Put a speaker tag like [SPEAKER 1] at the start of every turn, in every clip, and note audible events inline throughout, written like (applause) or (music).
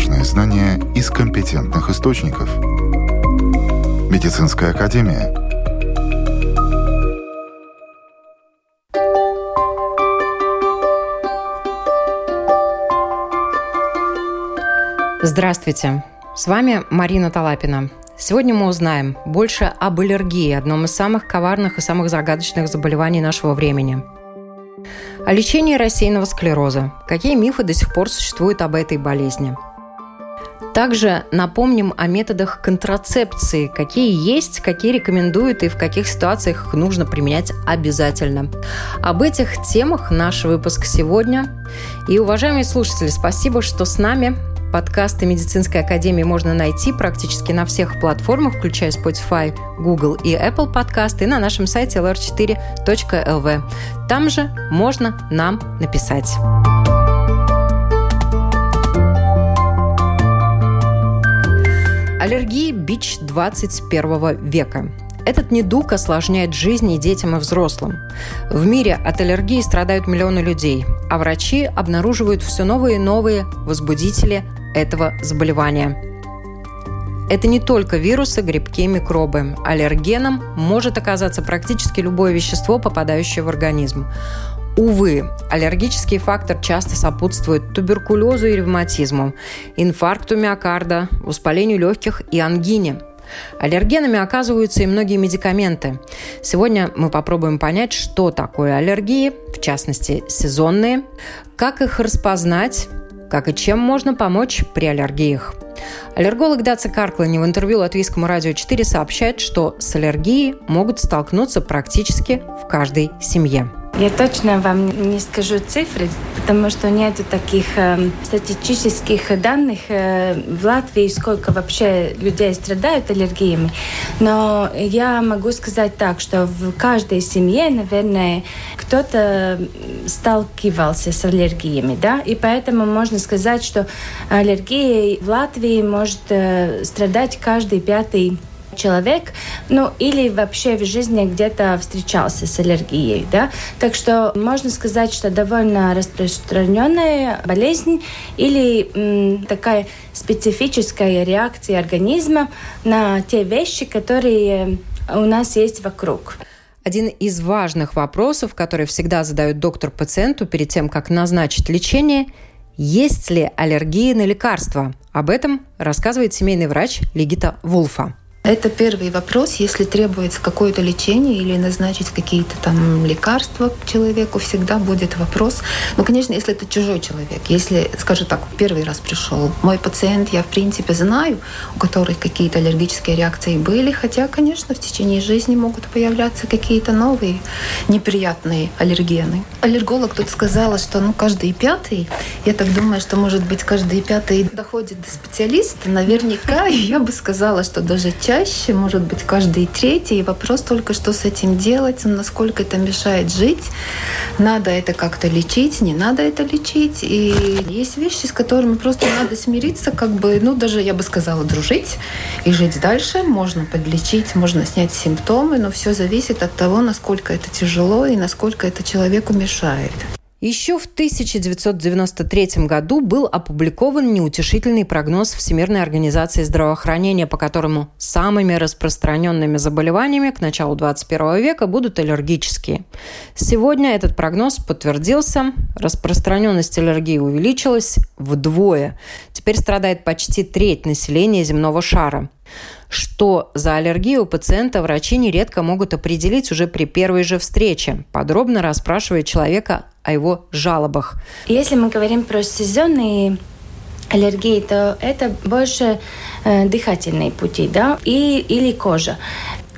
[SPEAKER 1] важные знания из компетентных источников. Медицинская академия.
[SPEAKER 2] Здравствуйте! С вами Марина Талапина. Сегодня мы узнаем больше об аллергии, одном из самых коварных и самых загадочных заболеваний нашего времени. О лечении рассеянного склероза. Какие мифы до сих пор существуют об этой болезни? Также напомним о методах контрацепции, какие есть, какие рекомендуют и в каких ситуациях их нужно применять обязательно. Об этих темах наш выпуск сегодня. И, уважаемые слушатели, спасибо, что с нами. Подкасты Медицинской академии можно найти практически на всех платформах, включая Spotify, Google и Apple подкасты, и на нашем сайте lr4.lv. Там же можно нам написать. Аллергии – бич 21 века. Этот недуг осложняет жизнь и детям, и взрослым. В мире от аллергии страдают миллионы людей, а врачи обнаруживают все новые и новые возбудители этого заболевания. Это не только вирусы, грибки, микробы. Аллергеном может оказаться практически любое вещество, попадающее в организм. Увы, аллергический фактор часто сопутствует туберкулезу и ревматизму, инфаркту миокарда, воспалению легких и ангине – Аллергенами оказываются и многие медикаменты. Сегодня мы попробуем понять, что такое аллергии, в частности сезонные, как их распознать как и чем можно помочь при аллергиях. Аллерголог Даци Карклани в интервью Латвийскому радио 4 сообщает, что с аллергией могут столкнуться практически в каждой семье.
[SPEAKER 3] Я точно вам не скажу цифры, потому что нет таких э, статистических данных э, в Латвии, сколько вообще людей страдают аллергиями. Но я могу сказать так, что в каждой семье, наверное, кто-то сталкивался с аллергиями, да, и поэтому можно сказать, что аллергией в Латвии может э, страдать каждый пятый человек, ну или вообще в жизни где-то встречался с аллергией, да. Так что можно сказать, что довольно распространенная болезнь или м, такая специфическая реакция организма на те вещи, которые у нас есть вокруг.
[SPEAKER 2] Один из важных вопросов, который всегда задает доктор пациенту перед тем, как назначить лечение – есть ли аллергии на лекарства? Об этом рассказывает семейный врач Легита Вулфа.
[SPEAKER 4] Это первый вопрос. Если требуется какое-то лечение или назначить какие-то там лекарства человеку, всегда будет вопрос. Ну, конечно, если это чужой человек, если, скажем так, первый раз пришел мой пациент, я в принципе знаю, у которых какие-то аллергические реакции были, хотя, конечно, в течение жизни могут появляться какие-то новые неприятные аллергены. Аллерголог тут сказала, что ну каждый пятый, я так думаю, что может быть каждый пятый доходит до специалиста, наверняка, (laughs) я бы сказала, что даже чаще, может быть, каждый третий. И вопрос только, что с этим делать, насколько это мешает жить. Надо это как-то лечить, не надо это лечить. И есть вещи, с которыми просто надо смириться, как бы, ну, даже, я бы сказала, дружить и жить дальше. Можно подлечить, можно снять симптомы, но все зависит от того, насколько это тяжело и насколько это человеку мешает.
[SPEAKER 2] Еще в 1993 году был опубликован неутешительный прогноз Всемирной организации здравоохранения, по которому самыми распространенными заболеваниями к началу 21 века будут аллергические. Сегодня этот прогноз подтвердился. Распространенность аллергии увеличилась вдвое. Теперь страдает почти треть населения земного шара. Что за аллергию у пациента врачи нередко могут определить уже при первой же встрече, подробно расспрашивая человека о его жалобах.
[SPEAKER 3] Если мы говорим про сезонные аллергии, то это больше э, дыхательные пути, да, и, или кожа.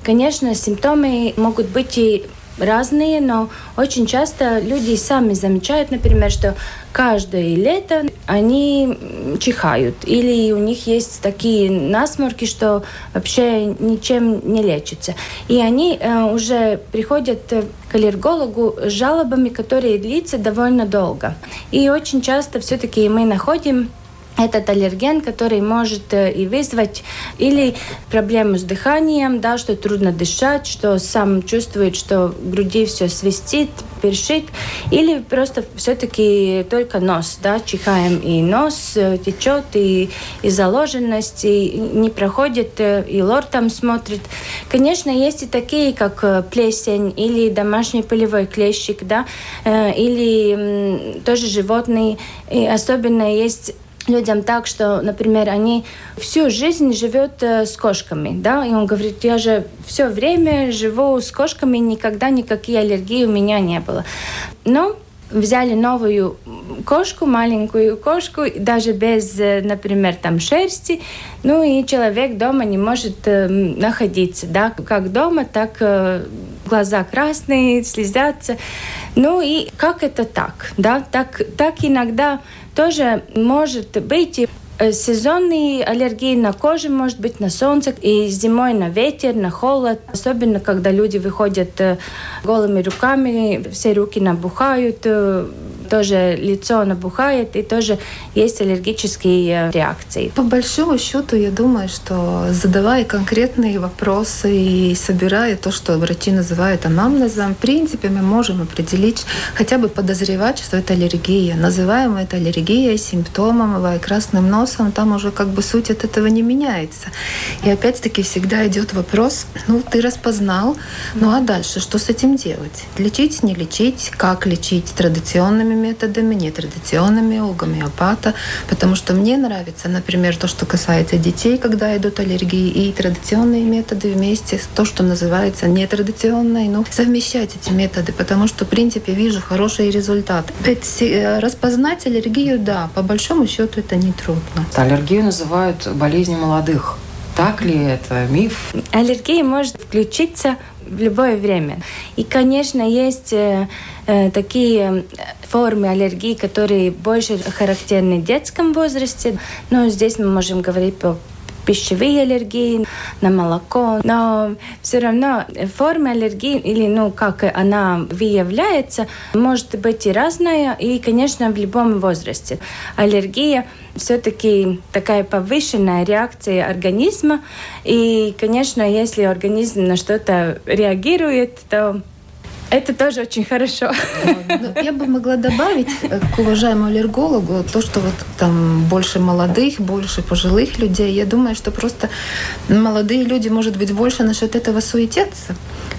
[SPEAKER 3] Конечно, симптомы могут быть и разные, но очень часто люди сами замечают, например, что каждое лето они чихают или у них есть такие насморки, что вообще ничем не лечатся. И они э, уже приходят к аллергологу с жалобами, которые длятся довольно долго. И очень часто все-таки мы находим этот аллерген, который может э, и вызвать или проблему с дыханием, да, что трудно дышать, что сам чувствует, что в груди все свистит, першит, или просто все-таки только нос, да, чихаем, и нос э, течет, и, и заложенность, и не проходит, э, и лор там смотрит. Конечно, есть и такие, как плесень, или домашний полевой клещик, да, или тоже животные, и особенно есть людям так, что, например, они всю жизнь живет э, с кошками, да, и он говорит, я же все время живу с кошками, никогда никакие аллергии у меня не было. Но взяли новую кошку, маленькую кошку, даже без, э, например, там шерсти, ну и человек дома не может э, находиться, да, как дома, так э, глаза красные, слезятся. Ну и как это так, да, так, так иногда тоже может быть. Э, сезонные аллергии на коже, может быть, на солнце, и зимой на ветер, на холод. Особенно, когда люди выходят э, голыми руками, все руки набухают, э, тоже лицо набухает, и тоже есть аллергические реакции.
[SPEAKER 4] По большому счету, я думаю, что задавая конкретные вопросы и собирая то, что врачи называют анамнезом, в принципе, мы можем определить, хотя бы подозревать, что это аллергия. Называем это аллергией, симптомом, бывая красным носом, там уже как бы суть от этого не меняется. И опять-таки всегда идет вопрос, ну, ты распознал, ну а дальше что с этим делать? Лечить, не лечить, как лечить традиционными методами, нетрадиционными у гомеопата, потому что мне нравится, например, то, что касается детей, когда идут аллергии, и традиционные методы вместе с то, что называется нетрадиционные, ну, совмещать эти методы, потому что, в принципе, вижу хороший результат. Ведь э, распознать аллергию, да, по большому счету это не трудно.
[SPEAKER 2] Аллергию называют болезнью молодых. Так ли это миф?
[SPEAKER 3] Аллергия может включиться в любое время. И, конечно, есть э, э, такие формы аллергии, которые больше характерны в детском возрасте. Но здесь мы можем говорить по пищевые аллергии, на молоко, но все равно форма аллергии или ну как она выявляется, может быть и разная, и, конечно, в любом возрасте. Аллергия все-таки такая повышенная реакция организма, и, конечно, если организм на что-то реагирует, то это тоже очень хорошо.
[SPEAKER 4] Ну, я бы могла добавить э, к уважаемому аллергологу то, что вот там больше молодых, больше пожилых людей. Я думаю, что просто молодые люди, может быть, больше насчет этого суетятся.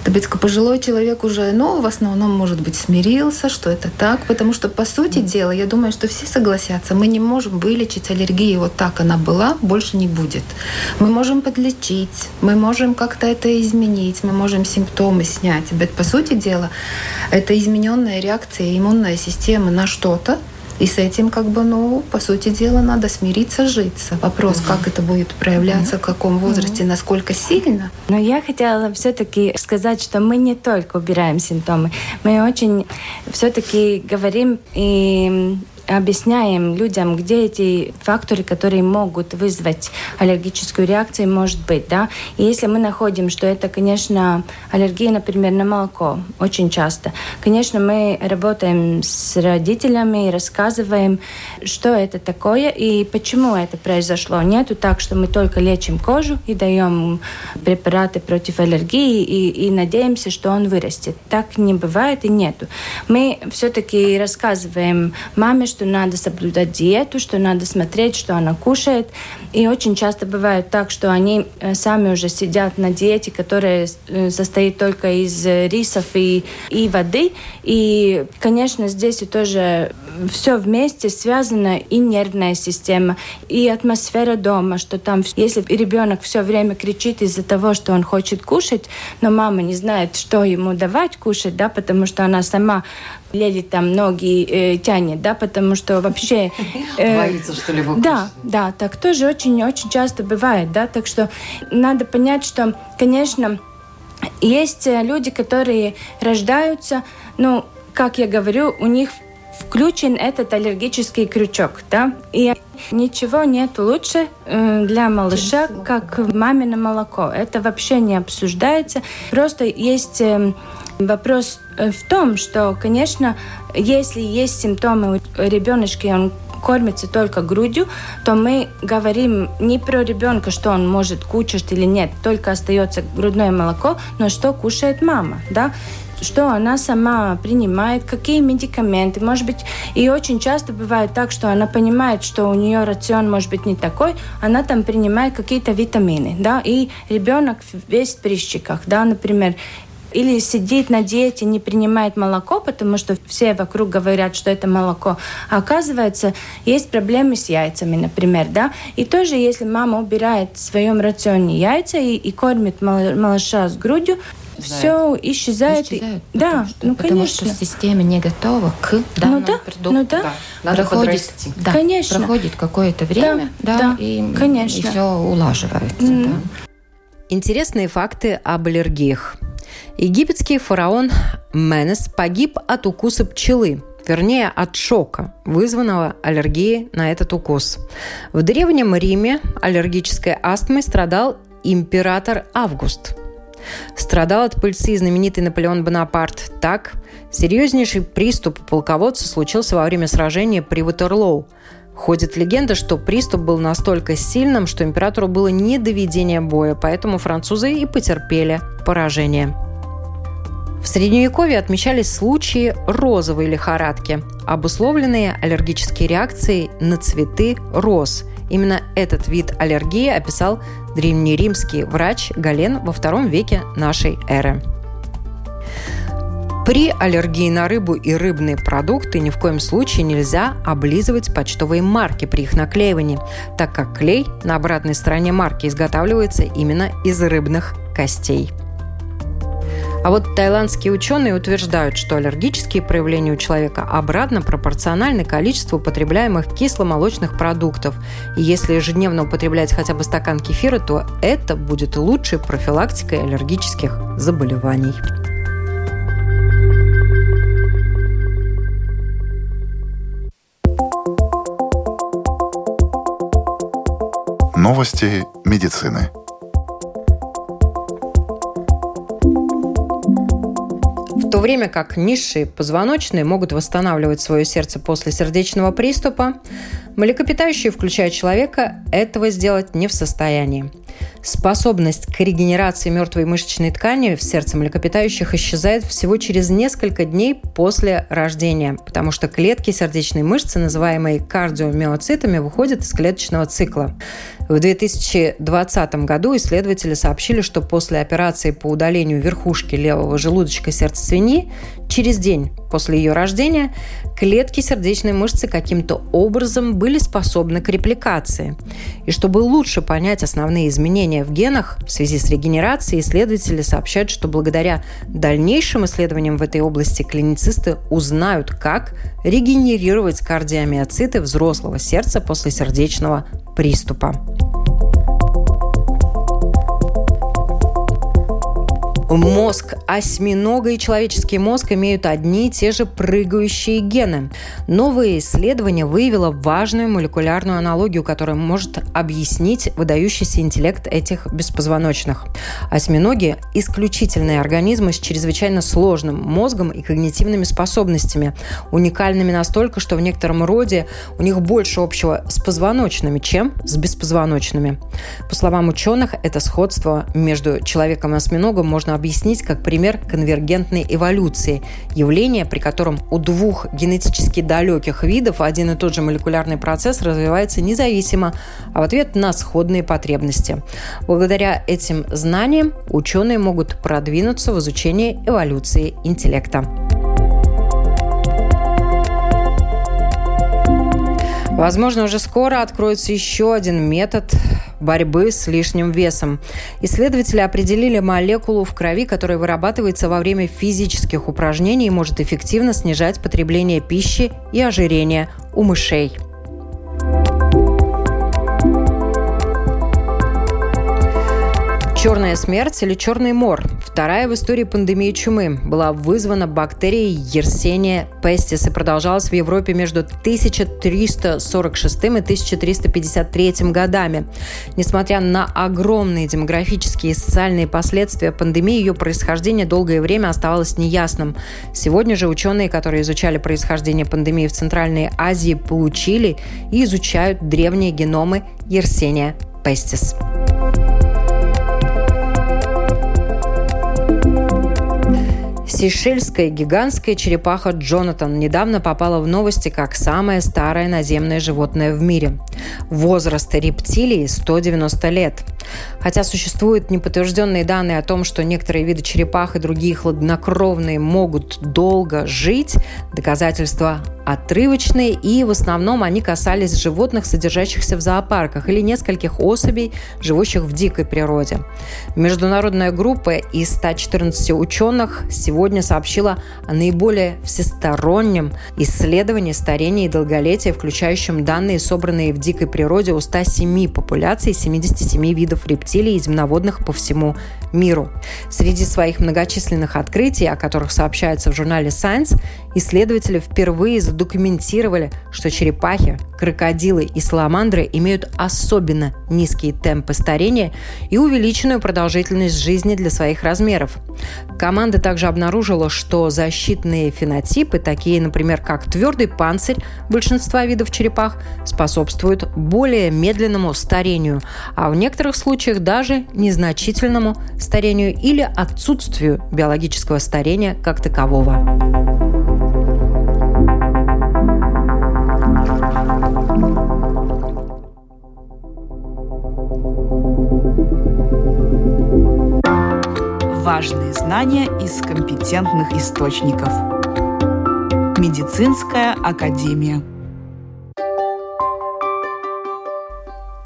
[SPEAKER 4] Быть, пожилой человек уже, ну, в основном, может быть, смирился, что это так, потому что, по сути дела, я думаю, что все согласятся, мы не можем вылечить аллергию вот так она была, больше не будет. Мы можем подлечить, мы можем как-то это изменить, мы можем симптомы снять. Ведь, по сути дела, это измененная реакция иммунной системы на что-то, и с этим, как бы, ну, по сути дела, надо смириться, житься. Вопрос, угу. как это будет проявляться, угу. в каком возрасте, угу. насколько сильно.
[SPEAKER 3] Но я хотела все-таки сказать, что мы не только убираем симптомы, мы очень все-таки говорим и объясняем людям, где эти факторы, которые могут вызвать аллергическую реакцию, может быть. Да? И если мы находим, что это, конечно, аллергия, например, на молоко, очень часто, конечно, мы работаем с родителями рассказываем, что это такое и почему это произошло. Нету так, что мы только лечим кожу и даем препараты против аллергии и, и надеемся, что он вырастет. Так не бывает и нету. Мы все-таки рассказываем маме, что надо соблюдать диету, что надо смотреть, что она кушает. И очень часто бывает так, что они э, сами уже сидят на диете, которая э, состоит только из рисов и, и воды. И, конечно, здесь и тоже все вместе связано и нервная система, и атмосфера дома, что там, если ребенок все время кричит из-за того, что он хочет кушать, но мама не знает, что ему давать кушать, да, потому что она сама Лели там ноги э, тянет, да, потому что вообще... (laughs)
[SPEAKER 2] Э, Боится, что ли,
[SPEAKER 3] выкусить. Да, да, так тоже очень-очень часто бывает, да, так что надо понять, что, конечно, есть э, люди, которые рождаются, ну, как я говорю, у них включен этот аллергический крючок, да, и ничего нет лучше э, для малыша, как мамино молоко. Это вообще не обсуждается. Просто есть эм, Вопрос э, в том, что, конечно, если есть симптомы у ребеночка, он кормится только грудью, то мы говорим не про ребенка, что он может кушать или нет, только остается грудное молоко, но что кушает мама, да? что она сама принимает, какие медикаменты. Может быть, и очень часто бывает так, что она понимает, что у нее рацион может быть не такой, она там принимает какие-то витамины, да, и ребенок весь в прыщиках, да, например, или сидит на диете, не принимает молоко, потому что все вокруг говорят, что это молоко. А оказывается, есть проблемы с яйцами, например, да. И тоже, если мама убирает в своем рационе яйца и, и кормит малыша с грудью, все исчезает. исчезает
[SPEAKER 4] да, что, ну потому конечно. что система не готова к данному ну, да, продукту. Ну да. да. Надо проходит, да, конечно. проходит какое-то время, да, да, да и, конечно. и все улаживается. Mm. Да.
[SPEAKER 2] Интересные факты об аллергиях. Египетский фараон Менес погиб от укуса пчелы, вернее от шока, вызванного аллергией на этот укус. В Древнем Риме аллергической астмой страдал император Август – Страдал от пыльцы знаменитый Наполеон Бонапарт. Так, серьезнейший приступ полководца случился во время сражения при Ватерлоу. Ходит легенда, что приступ был настолько сильным, что императору было не до ведения боя, поэтому французы и потерпели поражение. В Средневековье отмечались случаи розовой лихорадки, обусловленные аллергической реакцией на цветы роз. Именно этот вид аллергии описал древнеримский врач Гален во втором веке нашей эры. При аллергии на рыбу и рыбные продукты ни в коем случае нельзя облизывать почтовые марки при их наклеивании, так как клей на обратной стороне марки изготавливается именно из рыбных костей. А вот тайландские ученые утверждают, что аллергические проявления у человека обратно пропорциональны количеству потребляемых кисломолочных продуктов. И если ежедневно употреблять хотя бы стакан кефира, то это будет лучшей профилактикой аллергических заболеваний.
[SPEAKER 1] Новости медицины.
[SPEAKER 2] То время как низшие позвоночные могут восстанавливать свое сердце после сердечного приступа, млекопитающие, включая человека, этого сделать не в состоянии. Способность к регенерации мертвой мышечной ткани в сердце млекопитающих исчезает всего через несколько дней после рождения, потому что клетки сердечной мышцы, называемые кардиомиоцитами, выходят из клеточного цикла. В 2020 году исследователи сообщили, что после операции по удалению верхушки левого желудочка сердца свиньи через день после ее рождения клетки сердечной мышцы каким-то образом были способны к репликации. И чтобы лучше понять основные изменения в генах в связи с регенерацией, исследователи сообщают, что благодаря дальнейшим исследованиям в этой области клиницисты узнают, как регенерировать кардиомиоциты взрослого сердца после сердечного приступа. Мозг осьминога и человеческий мозг имеют одни и те же прыгающие гены. Новое исследование выявило важную молекулярную аналогию, которая может объяснить выдающийся интеллект этих беспозвоночных. Осьминоги – исключительные организмы с чрезвычайно сложным мозгом и когнитивными способностями, уникальными настолько, что в некотором роде у них больше общего с позвоночными, чем с беспозвоночными. По словам ученых, это сходство между человеком и осьминогом можно объяснить как пример конвергентной эволюции, явление, при котором у двух генетически далеких видов один и тот же молекулярный процесс развивается независимо, а в ответ на сходные потребности. Благодаря этим знаниям ученые могут продвинуться в изучении эволюции интеллекта. Возможно, уже скоро откроется еще один метод борьбы с лишним весом. Исследователи определили молекулу в крови, которая вырабатывается во время физических упражнений и может эффективно снижать потребление пищи и ожирение у мышей. Черная смерть или черный мор. Вторая в истории пандемия чумы была вызвана бактерией Yersinia pestis и продолжалась в Европе между 1346 и 1353 годами. Несмотря на огромные демографические и социальные последствия пандемии, ее происхождение долгое время оставалось неясным. Сегодня же ученые, которые изучали происхождение пандемии в Центральной Азии, получили и изучают древние геномы Yersinia pestis. Сейшельская гигантская черепаха Джонатан недавно попала в новости как самое старое наземное животное в мире. Возраст рептилии 190 лет. Хотя существуют неподтвержденные данные о том, что некоторые виды черепах и другие хладнокровные могут долго жить, доказательства отрывочные, и в основном они касались животных, содержащихся в зоопарках, или нескольких особей, живущих в дикой природе. Международная группа из 114 ученых сегодня сообщила о наиболее всестороннем исследовании старения и долголетия, включающем данные, собранные в дикой природе у 107 популяций 77 видов рептилий и земноводных по всему миру. Среди своих многочисленных открытий, о которых сообщается в журнале Science, исследователи впервые задокументировали, что черепахи, крокодилы и саламандры имеют особенно низкие темпы старения и увеличенную продолжительность жизни для своих размеров. Команда также обнаружила, что защитные фенотипы, такие, например, как твердый панцирь большинства видов черепах, способствуют более медленному старению, а в некоторых случаях даже незначительному старению или отсутствию биологического старения как такового.
[SPEAKER 5] Знания из компетентных источников. Медицинская академия.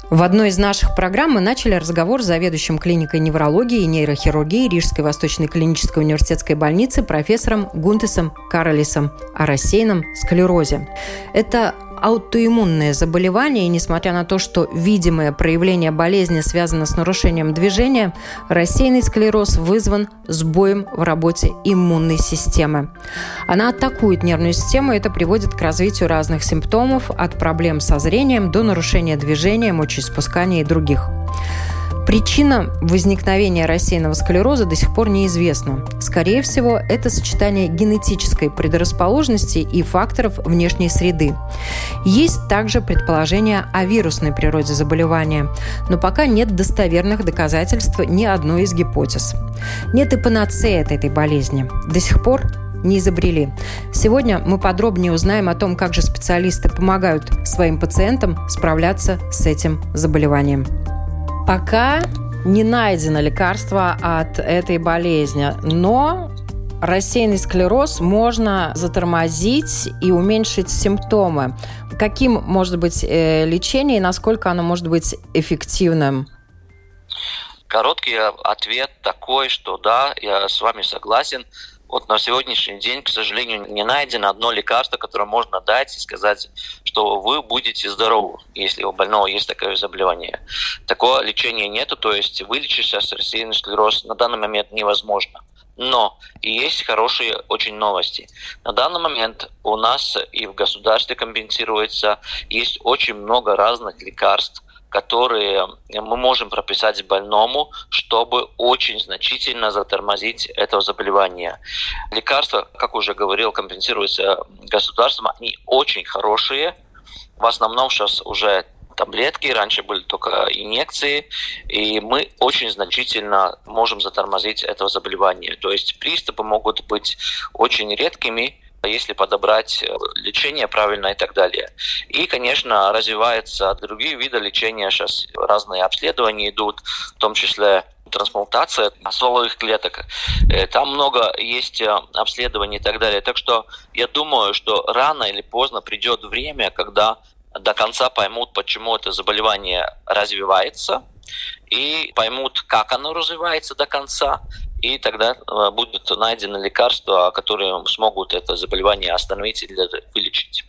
[SPEAKER 2] В одной из наших программ мы начали разговор с заведующим клиникой неврологии и нейрохирургии Рижской Восточной клинической университетской больницы профессором Гунтесом Каролисом о рассеянном склерозе. Это аутоиммунное заболевание, и несмотря на то, что видимое проявление болезни связано с нарушением движения, рассеянный склероз вызван сбоем в работе иммунной системы. Она атакует нервную систему, и это приводит к развитию разных симптомов, от проблем со зрением до нарушения движения, мочеиспускания и других. Причина возникновения рассеянного склероза до сих пор неизвестна. Скорее всего, это сочетание генетической предрасположенности и факторов внешней среды. Есть также предположение о вирусной природе заболевания, но пока нет достоверных доказательств ни одной из гипотез. Нет и панацеи от этой болезни. До сих пор не изобрели. Сегодня мы подробнее узнаем о том, как же специалисты помогают своим пациентам справляться с этим заболеванием. Пока не найдено лекарство от этой болезни, но рассеянный склероз можно затормозить и уменьшить симптомы. Каким может быть э, лечение и насколько оно может быть эффективным?
[SPEAKER 6] Короткий ответ такой, что да, я с вами согласен. Вот на сегодняшний день, к сожалению, не найдено одно лекарство, которое можно дать и сказать, что вы будете здоровы, если у больного есть такое заболевание. Такого лечения нету, то есть вылечить сейчас рассеянный склероз на данный момент невозможно. Но и есть хорошие очень новости. На данный момент у нас и в государстве компенсируется, есть очень много разных лекарств, которые мы можем прописать больному, чтобы очень значительно затормозить это заболевание. Лекарства, как уже говорил, компенсируются государством, они очень хорошие. В основном сейчас уже таблетки, раньше были только инъекции, и мы очень значительно можем затормозить это заболевание. То есть приступы могут быть очень редкими, если подобрать э, лечение правильно и так далее. И, конечно, развиваются другие виды лечения. Сейчас разные обследования идут, в том числе трансплантация стволовых клеток. Э, там много есть э, обследований и так далее. Так что я думаю, что рано или поздно придет время, когда до конца поймут, почему это заболевание развивается, и поймут, как оно развивается до конца, и тогда э, будут найдены лекарства, которые смогут это заболевание остановить или вылечить.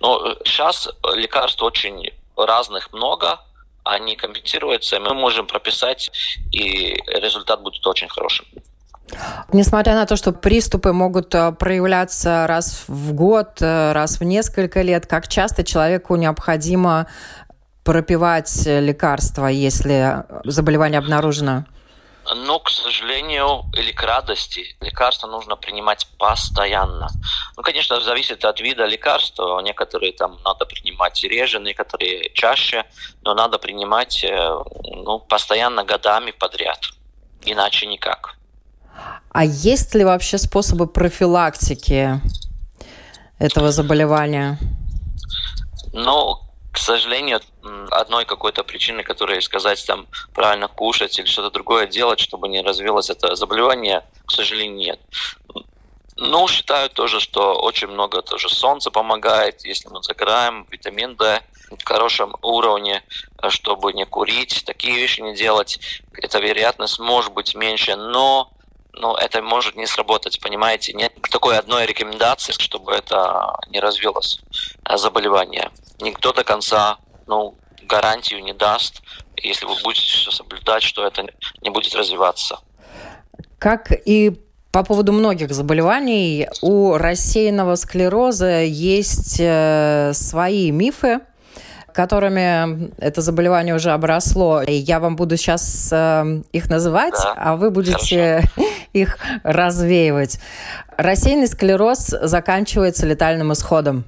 [SPEAKER 6] Но сейчас лекарств очень разных много, они компенсируются, мы можем прописать, и результат будет очень хорошим.
[SPEAKER 2] Несмотря на то, что приступы могут э, проявляться раз в год, э, раз в несколько лет, как часто человеку необходимо пропивать лекарства, если заболевание обнаружено?
[SPEAKER 6] Но, к сожалению, или к радости, лекарства нужно принимать постоянно. Ну, конечно, зависит от вида лекарства. Некоторые там надо принимать реже, некоторые чаще, но надо принимать э, ну, постоянно годами подряд. Иначе никак.
[SPEAKER 2] А есть ли вообще способы профилактики этого заболевания?
[SPEAKER 6] Ну, к сожалению, одной какой-то причины, которая сказать там правильно кушать или что-то другое делать, чтобы не развилось это заболевание, к сожалению, нет. Ну, считаю тоже, что очень много тоже солнца помогает, если мы загораем, витамин D в хорошем уровне, чтобы не курить, такие вещи не делать. Эта вероятность может быть меньше, но но это может не сработать, понимаете? Нет такой одной рекомендации, чтобы это не развилось э, заболевание никто до конца ну, гарантию не даст, если вы будете соблюдать, что это не будет развиваться.
[SPEAKER 2] Как и по поводу многих заболеваний, у рассеянного склероза есть э, свои мифы, которыми это заболевание уже обросло. И я вам буду сейчас э, их называть, да, а вы будете (laughs) их развеивать. Рассеянный склероз заканчивается летальным исходом.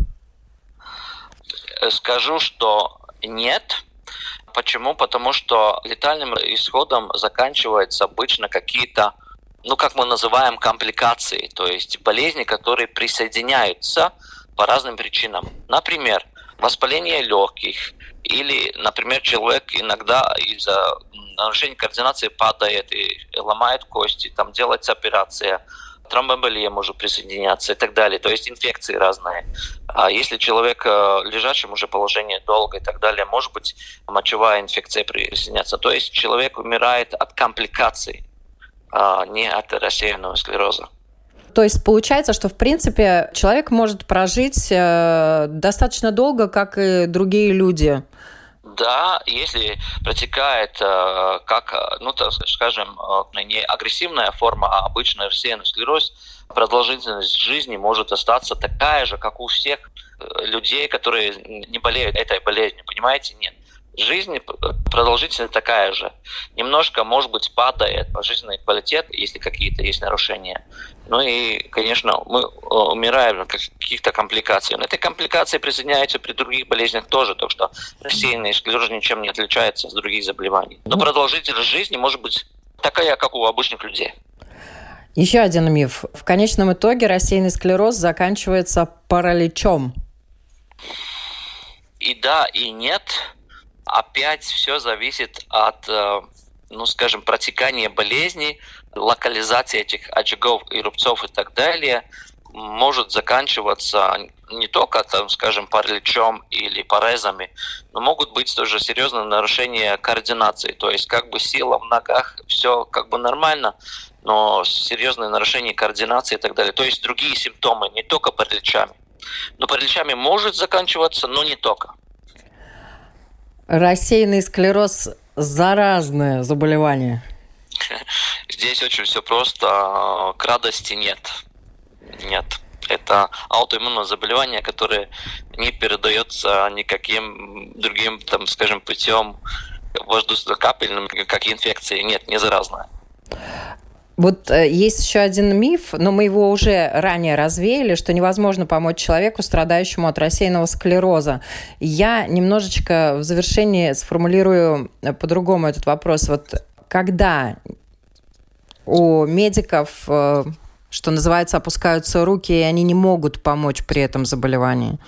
[SPEAKER 6] Скажу, что нет. Почему? Потому что летальным исходом заканчиваются обычно какие-то, ну, как мы называем, компликации, то есть болезни, которые присоединяются по разным причинам. Например, воспаление легких, или, например, человек иногда из-за нарушения координации падает и ломает кости, там делается операция – тромбоэмболия может присоединяться и так далее. То есть инфекции разные. А если человек в э, лежачем уже положении долго и так далее, может быть мочевая инфекция присоединяться. То есть человек умирает от компликаций, а не от рассеянного склероза.
[SPEAKER 2] То есть получается, что в принципе человек может прожить э, достаточно долго, как и другие люди.
[SPEAKER 6] Да, если протекает э, как, э, ну, так скажем, э, не агрессивная форма, а обычный рассеянный склероз, продолжительность жизни может остаться такая же, как у всех людей, которые не болеют этой болезнью, понимаете? Нет жизни продолжительность такая же. Немножко, может быть, падает жизненный квалитет, если какие-то есть нарушения. Ну и, конечно, мы э, умираем от каких-то компликаций. Но эти компликации присоединяются при других болезнях тоже, так что рассеянный склероз ничем не отличается от других заболеваний. Но продолжительность жизни может быть такая, как у обычных людей.
[SPEAKER 2] Еще один миф. В конечном итоге рассеянный склероз заканчивается параличом.
[SPEAKER 6] И да, и нет опять все зависит от, э, ну, скажем, протекания болезни, локализации этих очагов и рубцов и так далее может заканчиваться не только, там, скажем, параличом или порезами, но могут быть тоже серьезные нарушения координации. То есть как бы сила в ногах, все как бы нормально, но серьезные нарушения координации и так далее. То есть другие симптомы, не только параличами. Но параличами может заканчиваться, но не только.
[SPEAKER 2] Рассеянный склероз – заразное заболевание?
[SPEAKER 6] Здесь очень все просто. К радости нет. Нет. Это аутоиммунное заболевание, которое не передается никаким другим, там, скажем, путем воздушно-капельным, как инфекции. Нет, не заразное.
[SPEAKER 2] Вот э, есть еще один миф, но мы его уже ранее развеяли, что невозможно помочь человеку, страдающему от рассеянного склероза. Я немножечко в завершении сформулирую э, по-другому этот вопрос. Вот когда у медиков, э, что называется, опускаются руки, и они не могут помочь при этом заболевании?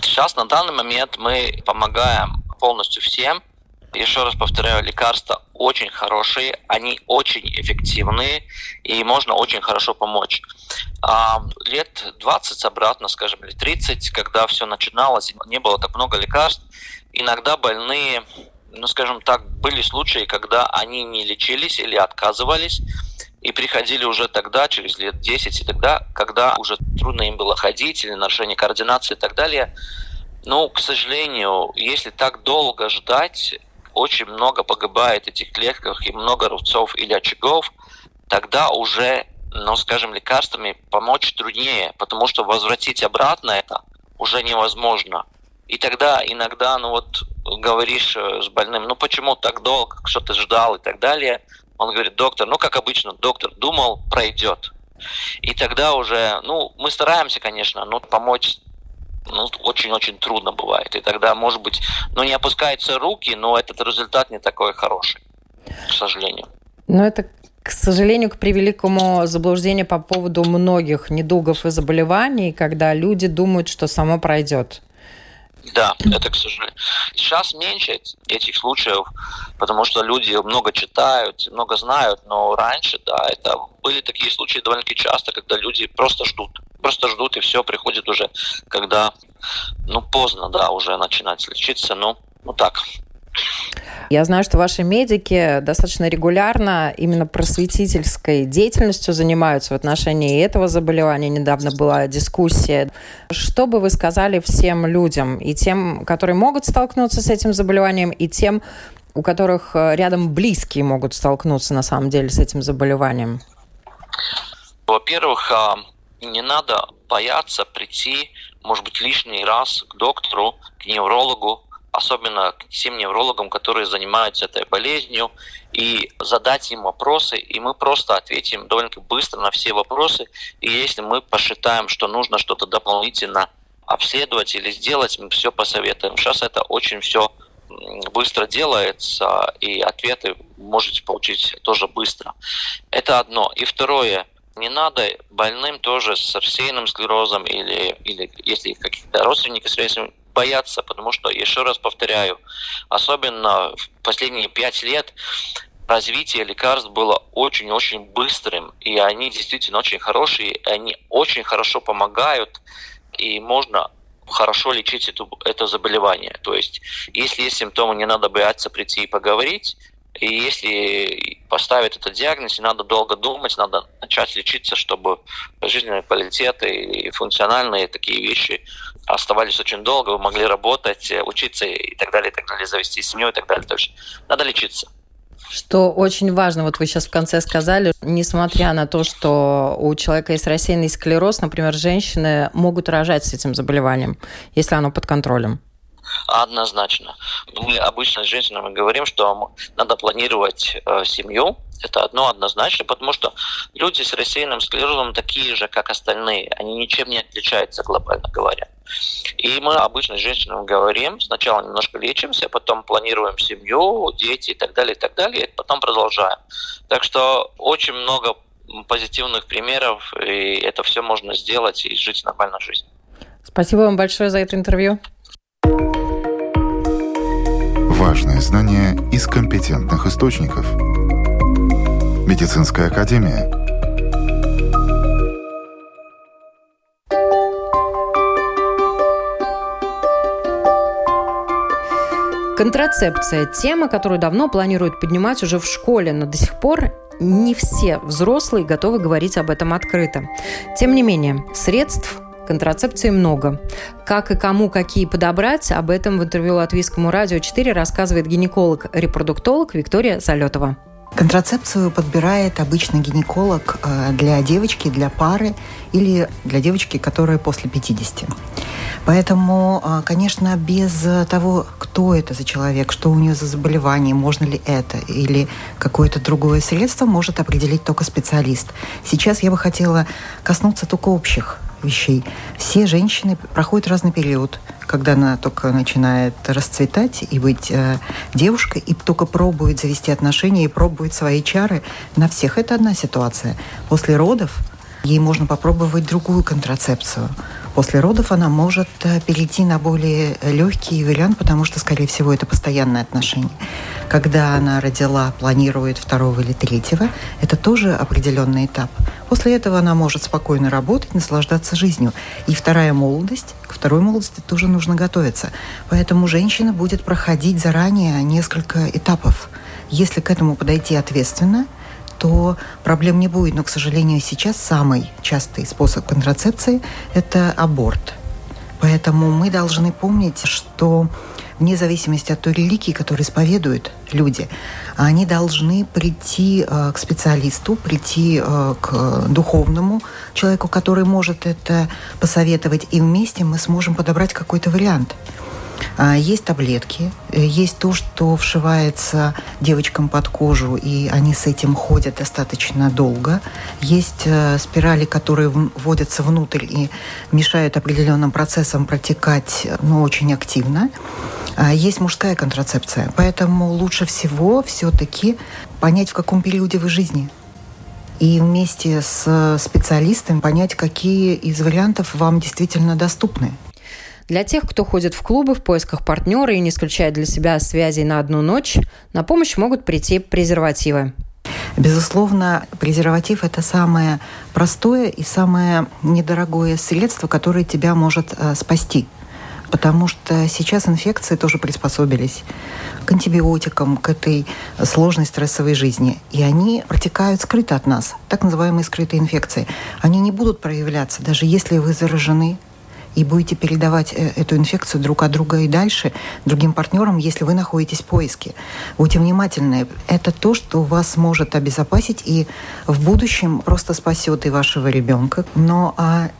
[SPEAKER 6] Сейчас на данный момент мы помогаем полностью всем, еще раз повторяю, лекарства очень хорошие, они очень эффективные, и можно очень хорошо помочь. А, лет 20 обратно, скажем, или 30, когда все начиналось, не было так много лекарств, иногда больные, ну, скажем так, были случаи, когда они не лечились или отказывались, и приходили уже тогда, через лет 10, и тогда, когда уже трудно им было ходить, или нарушение координации и так далее. Ну, к сожалению, если так долго ждать, очень много погибает этих клетках и много рубцов или очагов, тогда уже, ну, скажем, лекарствами помочь труднее, потому что возвратить обратно это уже невозможно. И тогда иногда, ну вот, говоришь э, с больным, ну почему так долго, что ты ждал и так далее. Он говорит, доктор, ну как обычно, доктор думал, пройдет. И тогда уже, ну, мы стараемся, конечно, но помочь ну, очень-очень трудно бывает. И тогда, может быть, ну, не опускаются руки, но этот результат не такой хороший, к сожалению.
[SPEAKER 2] Но это к сожалению, к превеликому заблуждению по поводу многих недугов и заболеваний, когда люди думают, что само пройдет.
[SPEAKER 6] Да, это к сожалению. Сейчас меньше этих случаев, потому что люди много читают, много знают, но раньше, да, это были такие случаи довольно-таки часто, когда люди просто ждут. Просто ждут, и все приходит уже, когда, ну, поздно, да, уже начинать лечиться, ну, ну так,
[SPEAKER 2] я знаю, что ваши медики достаточно регулярно именно просветительской деятельностью занимаются в отношении этого заболевания. Недавно была дискуссия. Что бы вы сказали всем людям, и тем, которые могут столкнуться с этим заболеванием, и тем, у которых э, рядом близкие могут столкнуться на самом деле с этим заболеванием?
[SPEAKER 6] Во-первых, а, не надо бояться прийти, может быть, лишний раз к доктору, к неврологу, особенно тем неврологам, которые занимаются этой болезнью, и задать им вопросы, и мы просто ответим довольно быстро на все вопросы. И если мы посчитаем, что нужно что-то дополнительно обследовать или сделать, мы все посоветуем. Сейчас это очень все быстро делается, и ответы можете получить тоже быстро. Это одно. И второе, не надо больным тоже с рассеянным склерозом или, или если какие-то родственники с боятся, потому что, еще раз повторяю, особенно в последние пять лет развитие лекарств было очень-очень быстрым, и они действительно очень хорошие, они очень хорошо помогают, и можно хорошо лечить это, это заболевание. То есть, если есть симптомы, не надо бояться прийти и поговорить, и если поставить этот диагноз, не надо долго думать, надо начать лечиться, чтобы жизненный квалитет и функциональные такие вещи оставались очень долго, вы могли работать, учиться и так далее, и так далее, завести семью и так далее. То есть надо лечиться.
[SPEAKER 2] Что очень важно, вот вы сейчас в конце сказали, несмотря на то, что у человека есть рассеянный склероз, например, женщины могут рожать с этим заболеванием, если оно под контролем.
[SPEAKER 6] Однозначно. Мы обычно с женщинами говорим, что надо планировать э, семью. Это одно однозначно, потому что люди с рассеянным склерозом такие же, как остальные. Они ничем не отличаются, глобально говоря. И мы обычно с женщинами говорим, сначала немножко лечимся, потом планируем семью, дети и так далее, и так далее, и потом продолжаем. Так что очень много позитивных примеров, и это все можно сделать и жить нормальной жизнью.
[SPEAKER 2] Спасибо вам большое за это интервью.
[SPEAKER 1] Важные знания из компетентных источников. Медицинская академия.
[SPEAKER 2] Контрацепция – тема, которую давно планируют поднимать уже в школе, но до сих пор не все взрослые готовы говорить об этом открыто. Тем не менее, средств Контрацепции много. Как и кому какие подобрать, об этом в интервью Латвийскому радио 4 рассказывает гинеколог-репродуктолог Виктория Залетова.
[SPEAKER 7] Контрацепцию подбирает обычно гинеколог э, для девочки, для пары или для девочки, которая после 50. Поэтому, э, конечно, без того, кто это за человек, что у нее за заболевание, можно ли это или какое-то другое средство, может определить только специалист. Сейчас я бы хотела коснуться только общих вещей. Все женщины проходят разный период, когда она только начинает расцветать и быть э, девушкой, и только пробует завести отношения и пробует свои чары. На всех это одна ситуация. После родов ей можно попробовать другую контрацепцию. После родов она может э, перейти на более легкий вариант, потому что, скорее всего, это постоянное отношение. Когда она родила, планирует второго или третьего, это тоже определенный этап. После этого она может спокойно работать, наслаждаться жизнью. И вторая молодость, к второй молодости тоже нужно готовиться. Поэтому женщина будет проходить заранее несколько этапов. Если к этому подойти ответственно – то проблем не будет. Но, к сожалению, сейчас самый частый способ контрацепции – это аборт. Поэтому мы должны помнить, что вне зависимости от той религии, которую исповедуют люди, они должны прийти э, к специалисту, прийти э, к духовному человеку, который может это посоветовать, и вместе мы сможем подобрать какой-то вариант. А, есть таблетки, э, есть то, что вшивается девочкам под кожу, и они с этим ходят достаточно долго. Есть э, спирали, которые вводятся внутрь и мешают определенным процессам протекать ну, очень активно. А, есть мужская контрацепция, поэтому лучше всего все-таки понять, в каком периоде вы жизни и вместе с специалистами понять, какие из вариантов вам действительно доступны.
[SPEAKER 2] Для тех, кто ходит в клубы в поисках партнера и не исключает для себя связей на одну ночь, на помощь могут прийти презервативы.
[SPEAKER 7] Безусловно, презерватив – это самое простое и самое недорогое средство, которое тебя может э, спасти. Потому что сейчас инфекции тоже приспособились к антибиотикам, к этой сложной стрессовой жизни. И они протекают скрыто от нас, так называемые скрытые инфекции. Они не будут проявляться, даже если вы заражены и будете передавать э, эту инфекцию друг от друга и дальше другим партнерам, если вы находитесь в поиске. Будьте внимательны. Это то, что вас может обезопасить и в будущем просто спасет и вашего ребенка. Но а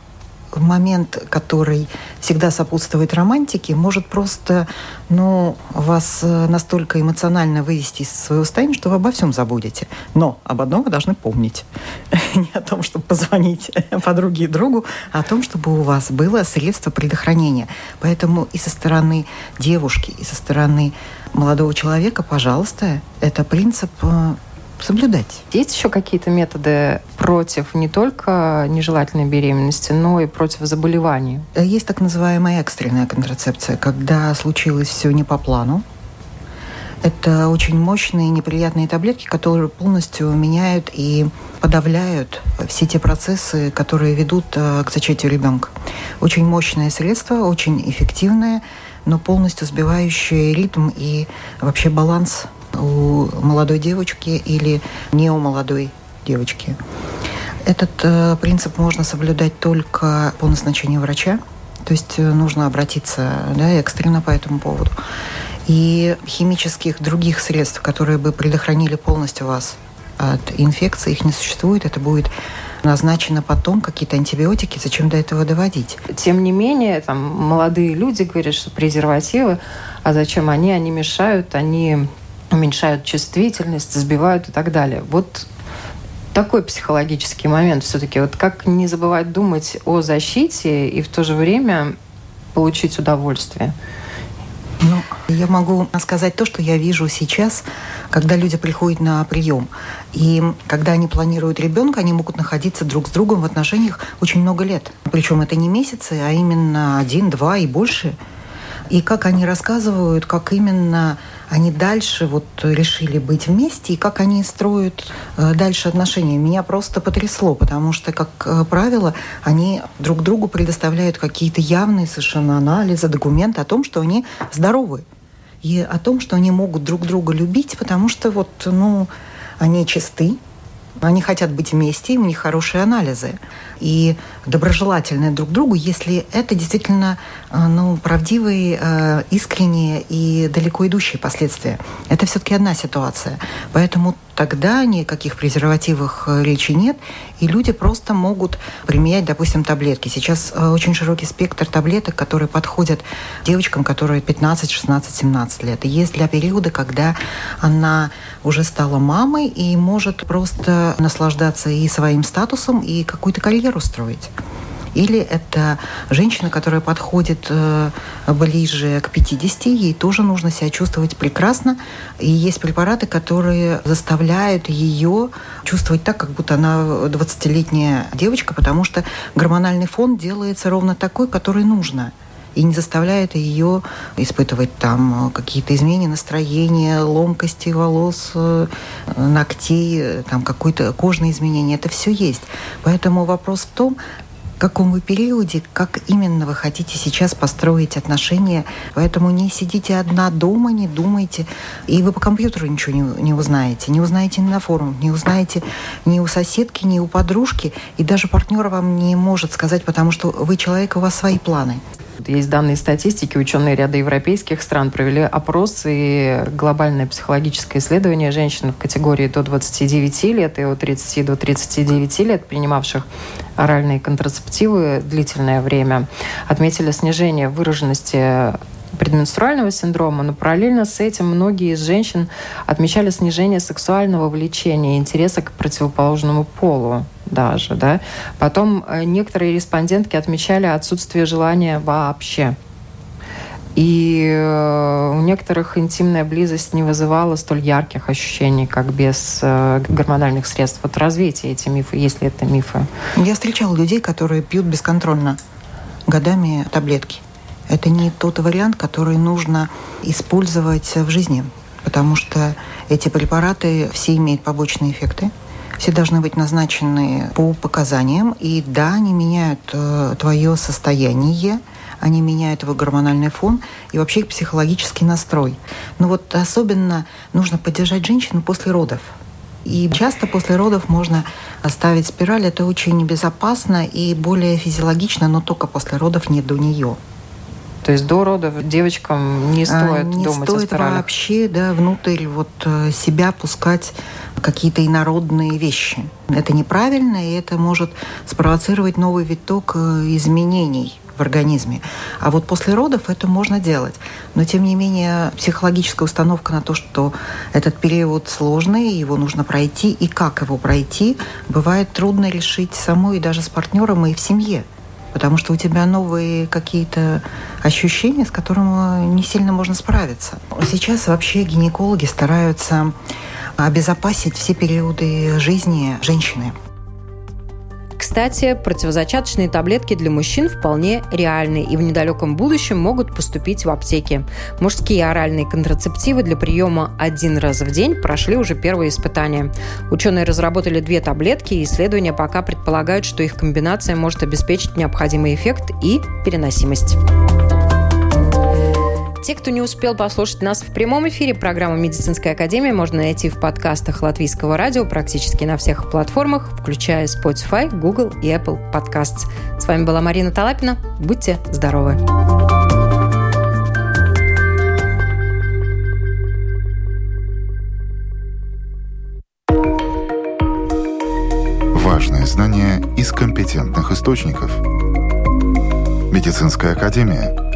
[SPEAKER 7] момент, который всегда сопутствует романтике, может просто ну, вас э, настолько эмоционально вывести из своего состояния, что вы обо всем забудете. Но об одном вы должны помнить. (laughs) Не о том, чтобы позвонить (laughs) подруге и другу, а о том, чтобы у вас было средство предохранения. Поэтому и со стороны девушки, и со стороны молодого человека, пожалуйста, это принцип э, соблюдать.
[SPEAKER 2] Есть еще какие-то методы против не только нежелательной беременности, но и против заболеваний?
[SPEAKER 7] Э, есть так называемая экстренная контрацепция, когда случилось все не по плану. Это очень мощные неприятные таблетки, которые полностью меняют и подавляют все те процессы, которые ведут э, к зачатию ребенка. Очень мощное средство, очень эффективное, но полностью сбивающее ритм и вообще баланс у молодой девочки или не у молодой девочки. Этот э, принцип можно соблюдать только по назначению врача, то есть э, нужно обратиться да, экстренно по этому поводу. И химических других средств, которые бы предохранили полностью вас от инфекции, их не существует. Это будет назначено потом какие-то антибиотики, зачем до этого доводить?
[SPEAKER 2] Тем не менее, там молодые люди говорят, что презервативы, а зачем они? Они мешают, они уменьшают чувствительность, сбивают и так далее. Вот такой психологический момент все-таки. Вот как не забывать думать о защите и в то же время получить удовольствие?
[SPEAKER 7] Ну, я могу сказать то, что я вижу сейчас, когда люди приходят на прием. И когда они планируют ребенка, они могут находиться друг с другом в отношениях очень много лет. Причем это не месяцы, а именно один, два и больше. И как они рассказывают, как именно они дальше вот решили быть вместе и как они строят э, дальше отношения. Меня просто потрясло, потому что, как э, правило, они друг другу предоставляют какие-то явные совершенно анализы, документы о том, что они здоровы. И о том, что они могут друг друга любить, потому что вот, ну, они чисты, они хотят быть вместе, у них хорошие анализы. И доброжелательны друг другу, если это действительно ну, правдивые, э, искренние и далеко идущие последствия. Это все-таки одна ситуация. Поэтому тогда никаких презервативах э, речи нет, и люди просто могут применять, допустим, таблетки. Сейчас э, очень широкий спектр таблеток, которые подходят девочкам, которые 15, 16, 17 лет. И есть для периода, когда она уже стала мамой и может просто наслаждаться и своим статусом, и какую-то карьеру строить. Или это женщина, которая подходит э, ближе к 50, ей тоже нужно себя чувствовать прекрасно. И есть препараты, которые заставляют ее чувствовать так, как будто она 20-летняя девочка, потому что гормональный фон делается ровно такой, который нужно и не заставляет ее испытывать там какие-то изменения настроения, ломкости волос, э, ногтей, там какое-то кожные изменения. Это все есть. Поэтому вопрос в том, каком вы периоде, как именно вы хотите сейчас построить отношения. Поэтому не сидите одна дома, не думайте. И вы по компьютеру ничего не, не узнаете. Не узнаете ни на форумах, не узнаете ни у соседки, ни у подружки. И даже партнер вам не может сказать, потому что вы человек, у вас свои планы.
[SPEAKER 2] Есть данные статистики. Ученые ряда европейских стран провели опрос и глобальное психологическое исследование женщин в категории до 29 лет и от 30 до 39 лет, принимавших оральные контрацептивы длительное время, отметили снижение выраженности предменструального синдрома, но параллельно с этим многие из женщин отмечали снижение сексуального влечения и интереса к противоположному полу даже. Да? Потом э, некоторые респондентки отмечали отсутствие желания вообще. И э, у некоторых интимная близость не вызывала столь ярких ощущений, как без э, гормональных средств. Вот развейте эти мифы, если это мифы.
[SPEAKER 7] Я встречала людей, которые пьют бесконтрольно годами таблетки. Это не тот вариант, который нужно использовать в жизни, потому что эти препараты все имеют побочные эффекты. Все должны быть назначены по показаниям, и да, они меняют э, твое состояние, они меняют твой гормональный фон и вообще их психологический настрой. Но вот особенно нужно поддержать женщину после родов. И часто после родов можно оставить спираль. Это очень безопасно и более физиологично, но только после родов не до нее.
[SPEAKER 2] То есть до родов девочкам не стоит а,
[SPEAKER 7] не
[SPEAKER 2] думать
[SPEAKER 7] стоит
[SPEAKER 2] о спиралях?
[SPEAKER 7] вообще да, внутрь вот э, себя пускать какие-то инородные вещи. Это неправильно, и это может спровоцировать новый виток э, изменений в организме. А вот после родов это можно делать. Но, тем не менее, психологическая установка на то, что этот период сложный, его нужно пройти, и как его пройти, бывает трудно решить самой и даже с партнером, и в семье потому что у тебя новые какие-то ощущения, с которыми не сильно можно справиться. Сейчас вообще гинекологи стараются обезопасить все периоды жизни женщины.
[SPEAKER 2] Кстати, противозачаточные таблетки для мужчин вполне реальны и в недалеком будущем могут поступить в аптеки. Мужские оральные контрацептивы для приема один раз в день прошли уже первые испытания. Ученые разработали две таблетки, и исследования пока предполагают, что их комбинация может обеспечить необходимый эффект и переносимость. Те, кто не успел послушать нас в прямом эфире, программу «Медицинская академия» можно найти в подкастах Латвийского радио практически на всех платформах, включая Spotify, Google и Apple Podcasts. С вами была Марина Талапина. Будьте здоровы!
[SPEAKER 1] Важные знания из компетентных источников. Медицинская академия –